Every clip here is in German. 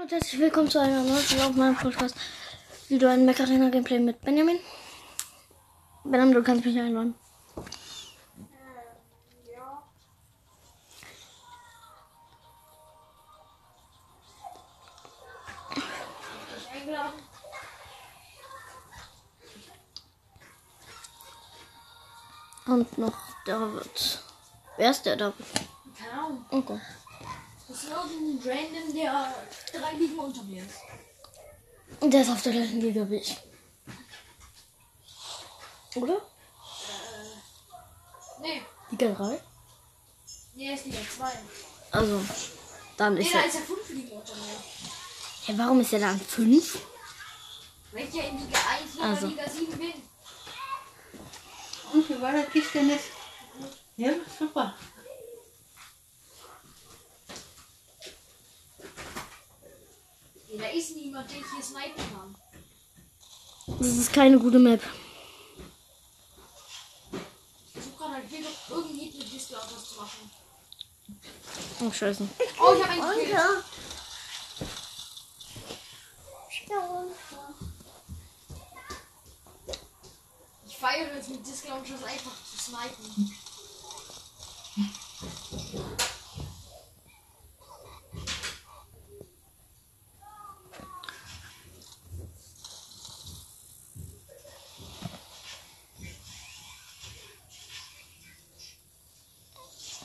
Und herzlich willkommen zu einer neuen Folge auf meinem Podcast. Wieder ein Macarena Gameplay mit Benjamin. Benjamin, du kannst mich einladen. Und noch David. Wer ist der David? Okay. Das ist irgendein Random, der drei Ligen unter mir ist. Und der ist auf der gleichen Liga wie ich. Oder? Nee, Liga 3? nee, er ist Liga 2. Also, dann Nee, ist da er. ist er fünf Ligen unter mir. Hey, warum ist er dann 5? Weil ich ja in Liga 1 oder Also. Liga 7 bin. Und wie war das Tischtennis? Ja, super. Da ist niemand, den ich hier snipen kann. Das ist keine gute Map. Ich versuche gerade halt hier doch irgendwie mit Disco was zu machen. Oh, scheiße. Oh, ich habe einen gekillt. Ich feiere es mit Disc Launchers einfach zu snipen.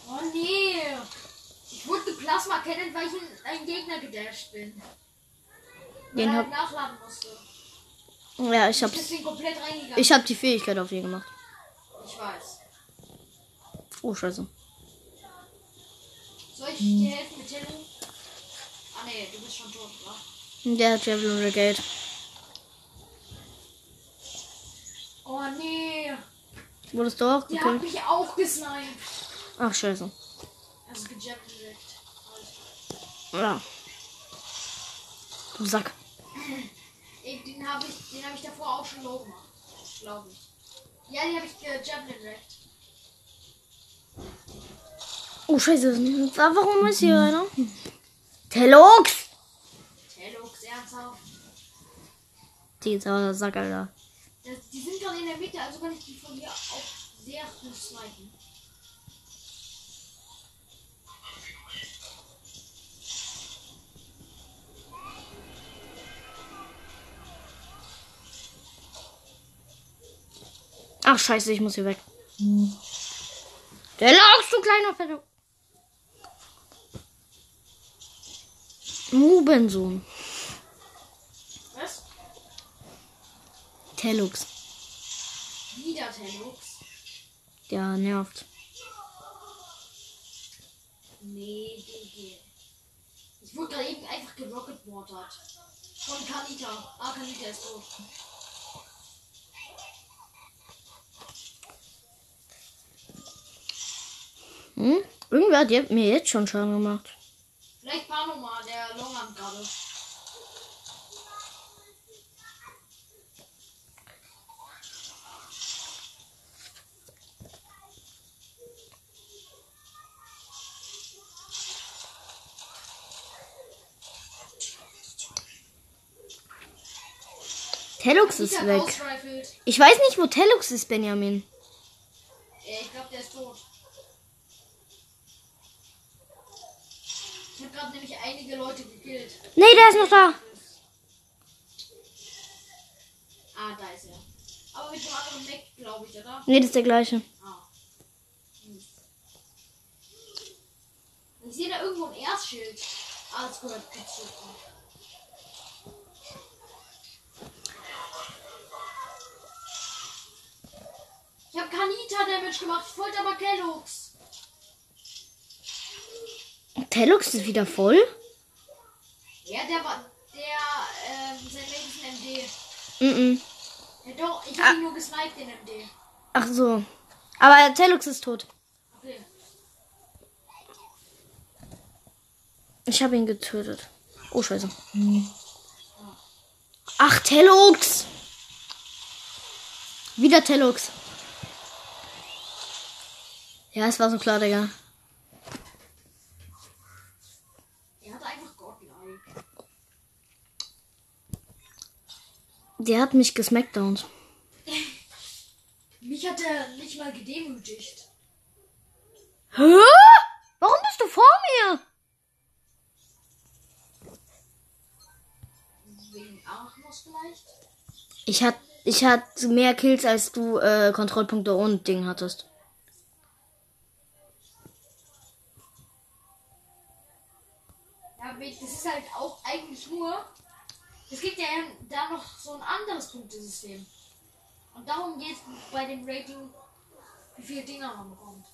Oh nee! Ich wurde Plasma kennen, weil ich in einen Gegner bin. Den Weil hab, nachladen musste. ja, ich Ich hab's. bin komplett reingegangen. Ich hab die Fähigkeit auf ihn gemacht. Ich weiß. Oh, scheiße. Soll ich dir helfen mit Tello? Ah nee, du bist schon tot, oder? Der hat Javelin Brigade. Oh nee, Wurdest du auch der hat gekillt? mich auch gesniped. Ach, scheiße. Also direkt. Ja. Du Sack. Den habe ich, den hab ich davor auch schon low gemacht. Glaube ich. Ja, den habe ich gejabbt direkt. Oh, scheiße. Warum ist hier einer? Telux! Tellux, ernsthaft. Die ist aber der Sack, Alter. Das, die sind gerade in der Mitte, also kann ich die von hier auch sehr gut snipen. Ach, scheiße, ich muss hier weg. Telux, du kleiner Fetter. Mubensohn. Was? Telux. Wieder Tellux? Der nervt. Nee, GG. Ich wurde gerade eben einfach gerocketwatert. Von Kanita. Ah, Kanita ist tot. Hm? Irgendwer hat je- mir jetzt schon Schaden gemacht. Vielleicht Panoma, der Longhand gerade. Telux ist weg. Ich weiß nicht, wo Telux ist, Benjamin. Ja, ich glaube, der ist tot. Ich habe gerade nämlich einige Leute gekillt. Nee, der ist noch da. Ah, da ist er. Aber mit dem anderen Mac, glaube ich, oder? Nee, das ist der gleiche. Ah. Hm. Ich sehe da irgendwo ein Erzschild. Ah, das gehört dazu. Ich habe Kanita Damage gemacht. Ich wollte aber Kelloggs. Telux ist wieder voll? Ja, der war. Der, ähm, sein Name ist ein MD. Mhm. Ja, doch, ich habe ihn nur gesniped, den MD. Ach so. Aber Telux ist tot. Okay. Ich habe ihn getötet. Oh, scheiße. Ach, Telux! Wieder Telux. Ja, es war so klar, Digga. Er hatte einfach Godlike. Der hat mich gesmackdownt. Mich hat er nicht mal gedemütigt. Hä? Warum bist du vor mir? Wegen Arachnos vielleicht? Ich hat, ich hatte mehr Kills als du äh, Kontrollpunkte und Ding hattest. Ja, we- das ist halt auch eigentlich nur. Es gibt ja da noch so ein anderes Punktesystem. Und darum geht es bei dem Rating, wie viele Dinger man bekommt.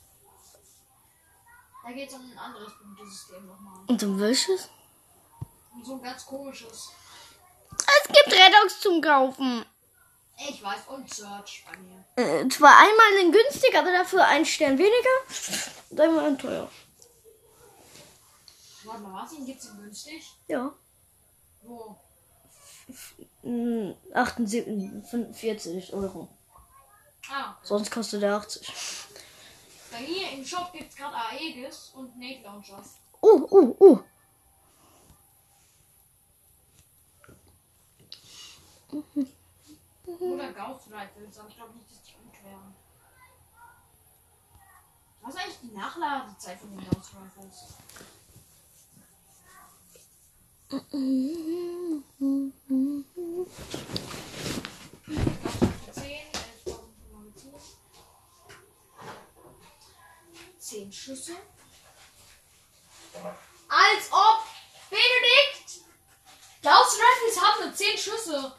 Da geht es um ein anderes Punktesystem nochmal. Und um welches? Und so ein ganz komisches. Es gibt Redox zum Kaufen. Ich weiß, und Search bei mir. Äh, zwar einmal in günstig, aber dafür ein Stern weniger. Und einmal in teuer. Warte mal, was? Den gibt's in günstig? Ja. Wo? Mm, 78, 45 Euro. Ah, Sonst kostet er 80. bei mir im Shop gibt's gerade Aegis und Nate Launchers. Oh, oh, oh. Oder Gauss Rifles, aber ich glaube nicht, dass die gut wären. Was ist eigentlich die Nachladezeit von den Gauss Rifles? Zehn Schüsse. Als ob Benedikt! Gauss Rifles haben nur 10 Schüsse.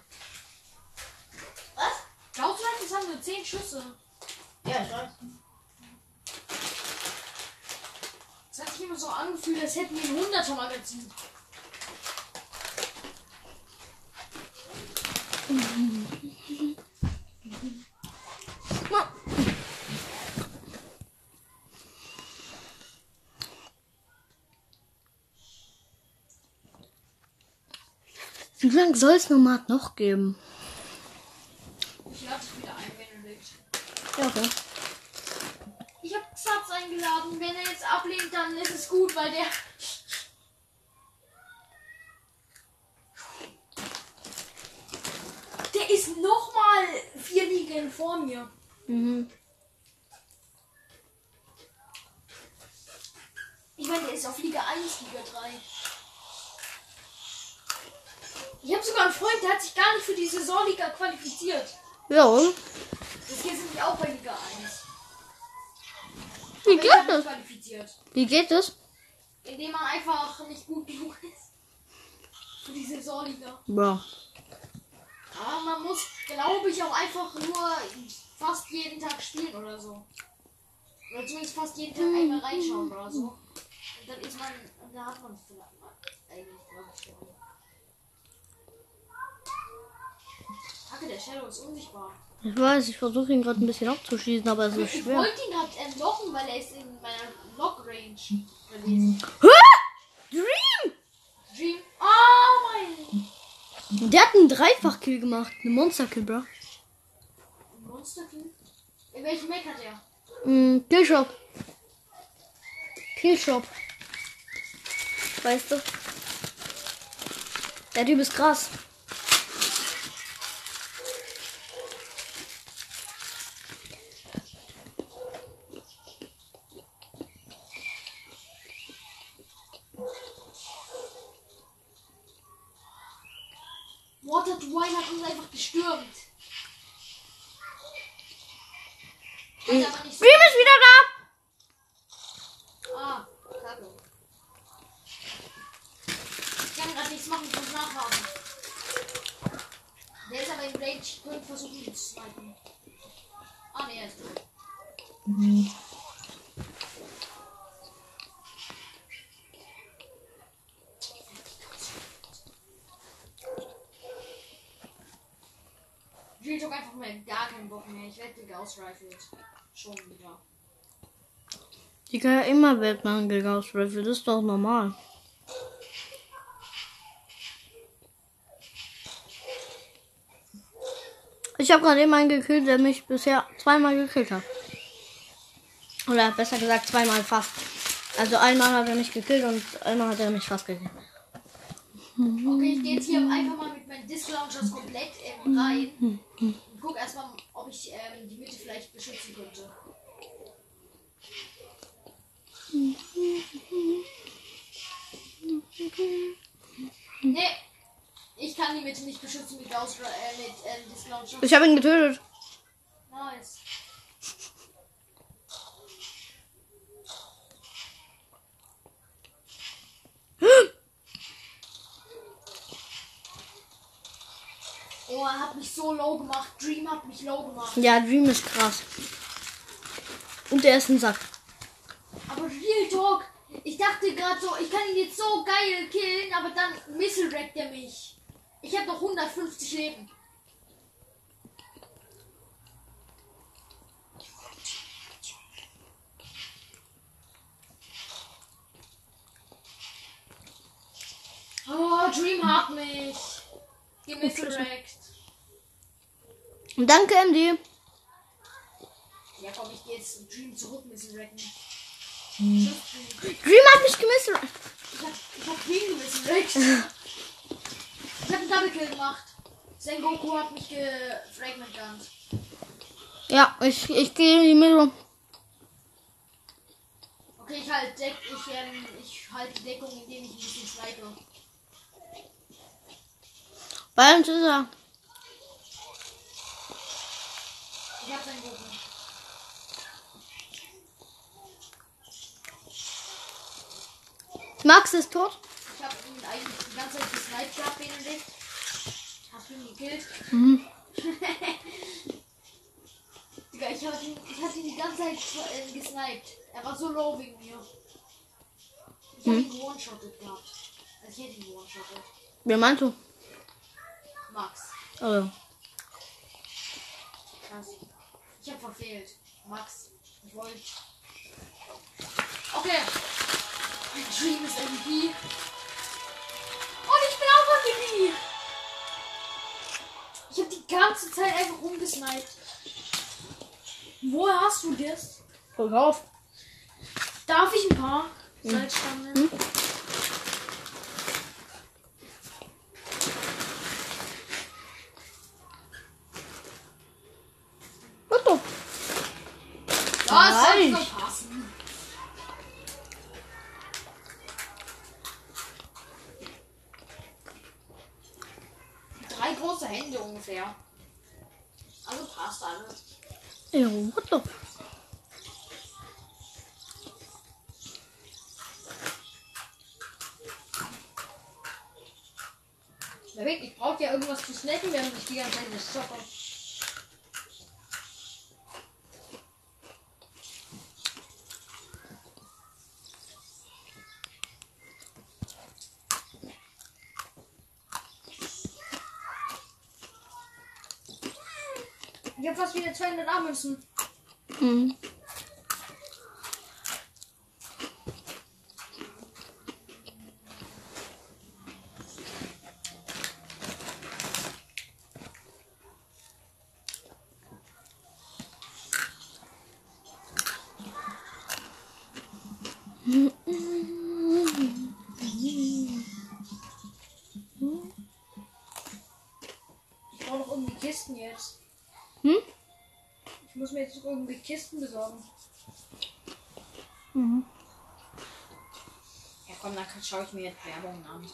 Was? Gauss Rifles haben nur 10 Schüsse. Ja, ich weiß. Es hat sich immer so angefühlt, als hätten wir ein 100er Magazin. Wie lange soll es Nomad noch geben? Ich lade dich wieder ein, Benedikt. Ja, okay. Ich habe Xatz eingeladen. Wenn er jetzt ablehnt, dann ist es gut, weil der. Der ist nochmal Ligen vor mir. Mhm. Ich meine, der ist auf Liga 1, Liga 3. Ich habe sogar einen Freund, der hat sich gar nicht für die Saisonliga qualifiziert. Ja, und? Das geht nämlich auch bei Liga 1. Wie geht das? qualifiziert. Wie geht das? Indem man einfach nicht gut genug ist. Für die Saisonliga. Ja. Aber man muss, glaube ich, auch einfach nur fast jeden Tag spielen oder so. Oder zumindest fast jeden Tag einmal reinschauen oder so. Und dann ist man, da hat man es vielleicht mal. Eigentlich, ich. Hacke, der Shadow ist unsichtbar. Ich weiß, ich versuche ihn gerade ein bisschen abzuschießen, aber es ist Ich schwer. wollte ihn halt entlocken, weil er ist in meiner Lock-Range gewesen. Dream! Dream. Oh mein Der hat einen Dreifach-Kill gemacht. Eine Monster-Kill, bro. Monster King. In welchem Mac hat er? Mm, Killshop. Killshop. Weißt du? Der Typ ist krass. Water Dwayne hat uns einfach gestürmt. Hat aber nicht so Dream ist wieder da! Ah, kacke. Ich kann gerade nichts machen, ich muss nachladen. Der ist aber im Rage, ich könnte versuchen, ihn zu snipen. Ah, ne, er ist tot. Ich hab einfach mal mehr. Ich werde geausrifelt. Schon wieder. Die kann ja immer Batman Ghost Rifle, das ist doch normal. Ich habe gerade jemanden gekillt, der mich bisher zweimal gekillt hat. Oder besser gesagt zweimal fast. Also einmal hat er mich gekillt und einmal hat er mich fast gekillt. Okay, ich gehe jetzt hier einfach mal mit meinen Disk Launchers komplett ähm, rein und guck erstmal, ob ich ähm, die Mitte vielleicht beschützen könnte. Nee, ich kann die Mitte nicht beschützen mit, Aus äh, mit Launchers. Ich habe ihn getötet. Nice. Oh, er hat mich so low gemacht. Dream hat mich low gemacht. Ja, Dream ist krass. Und der ist ein Sack. Aber Real Talk, ich dachte gerade so, ich kann ihn jetzt so geil killen, aber dann Missile wreckt er mich. Ich habe noch 150 Leben. Oh, Dream hat mich. Gemissile wreckt. Danke, MD. Ja komm, ich gehe jetzt zu Dream zurück, Missile wrecken. Tschüss, Dream. Hat mich gemisst. Ich hab, ich hab Dream Missile wreckt. Ich hab einen Double Kill gemacht. Sengoku hat mich gefragmentet. Ja, ich, ich gehe in die Mitte. Okay, ich halte Deck, ich, ähm, ich halte Deckung, indem ich ein bisschen snipe. Bei uns ist er. Ich hab seinen Goku. Max ist tot. Ich hab ihn eigentlich die ganze Zeit gesniped gehabt, Benedikt. Hab ihn gekillt. Mhm. Digga, ich hab ihn, ich hab ihn die ganze Zeit äh, gesniped. Er war so low wegen mir. Ich hab ihn one-shotted gehabt. Also ich hätte ihn one-shotted. Wer meinst du? Max. Oh. Krass. Ich hab verfehlt. Max. Ich wollte. Okay. Dream ist MVP. Und ich bin auch MVP. Ich hab die ganze Zeit einfach rumgesniped. Woher hast du das? Verkauf. Darf ich ein paar Salzstangen? Was doch? Ja, es soll Reich. so passen. Drei große Hände ungefähr. Also passt alles. Ja, was doch? Perfekt, ich brauche ja irgendwas zu snacken, während ich die ganze Zeit das zocke. Ich hab fast wieder 200 A-Münzen. Mhm. Ich brauche noch irgendwie Kisten jetzt. Hm? Ich muss mir jetzt noch irgendwie Kisten besorgen. Mhm. Ja komm, dann schaue ich mir jetzt Werbung an.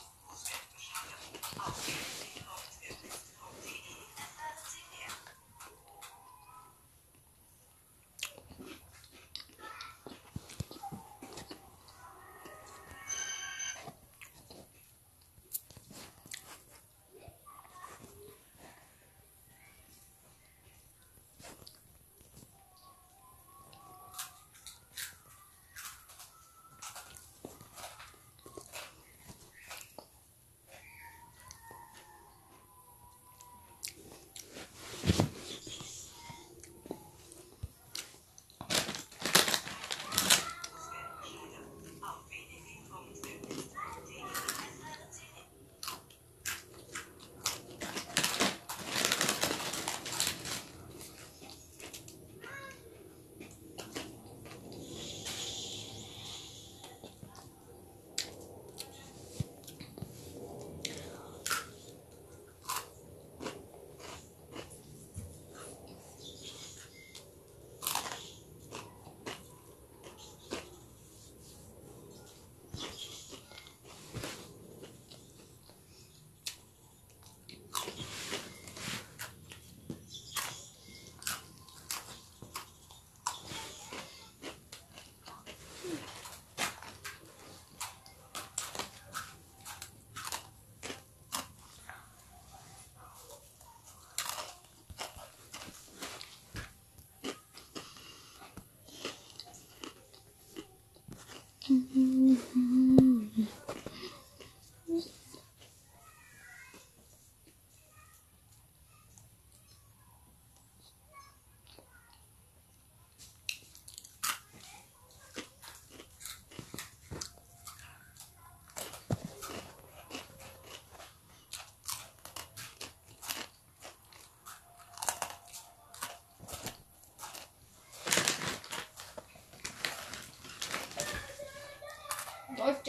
Mm-hmm.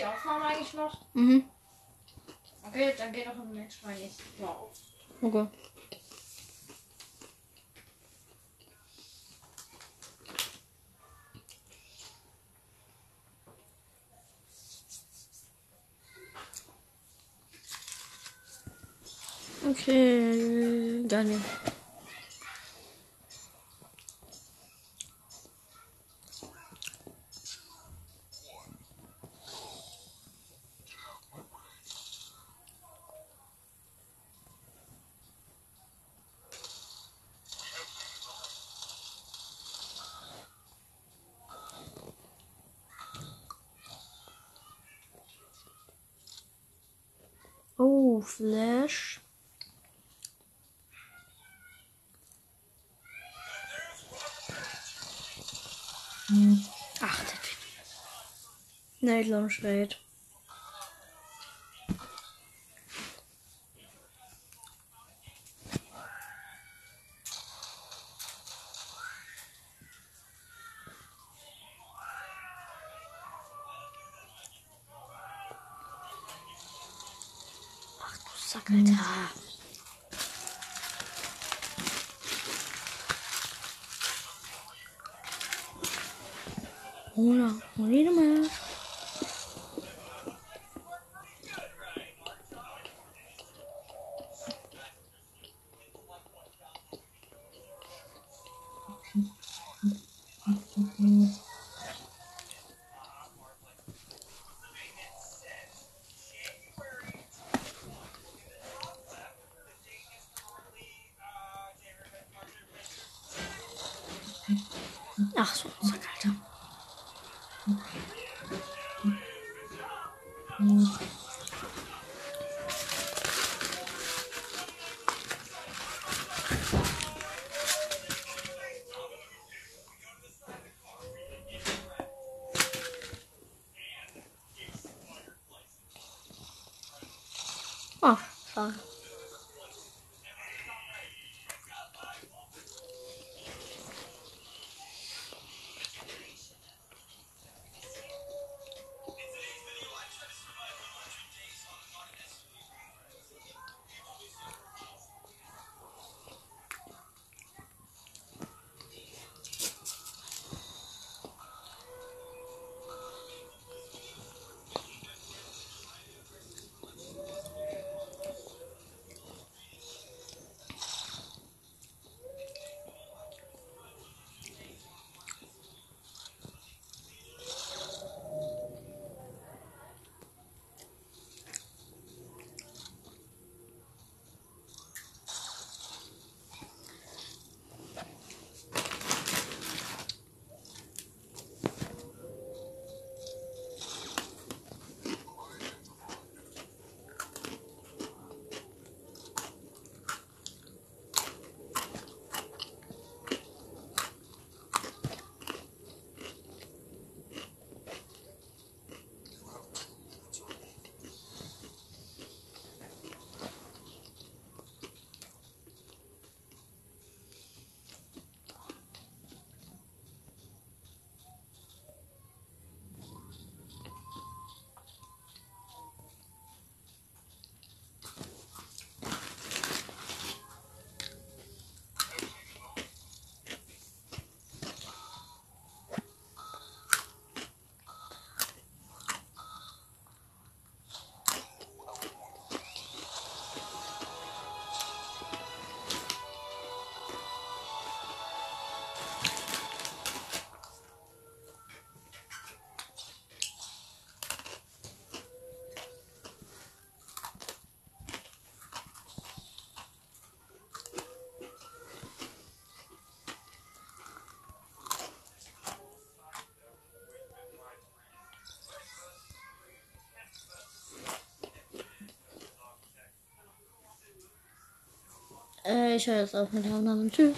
Aufnahme eigentlich noch? Mhm. Okay, dann geht auch im nächstes Mal auf. Okay. Okay, Daniel. Oh, Flash. Ach, der. Night Launch Raid. 红了，红了吗？Oh, Äh, ich höre jetzt auf mit der Aufnahme. Tschüss.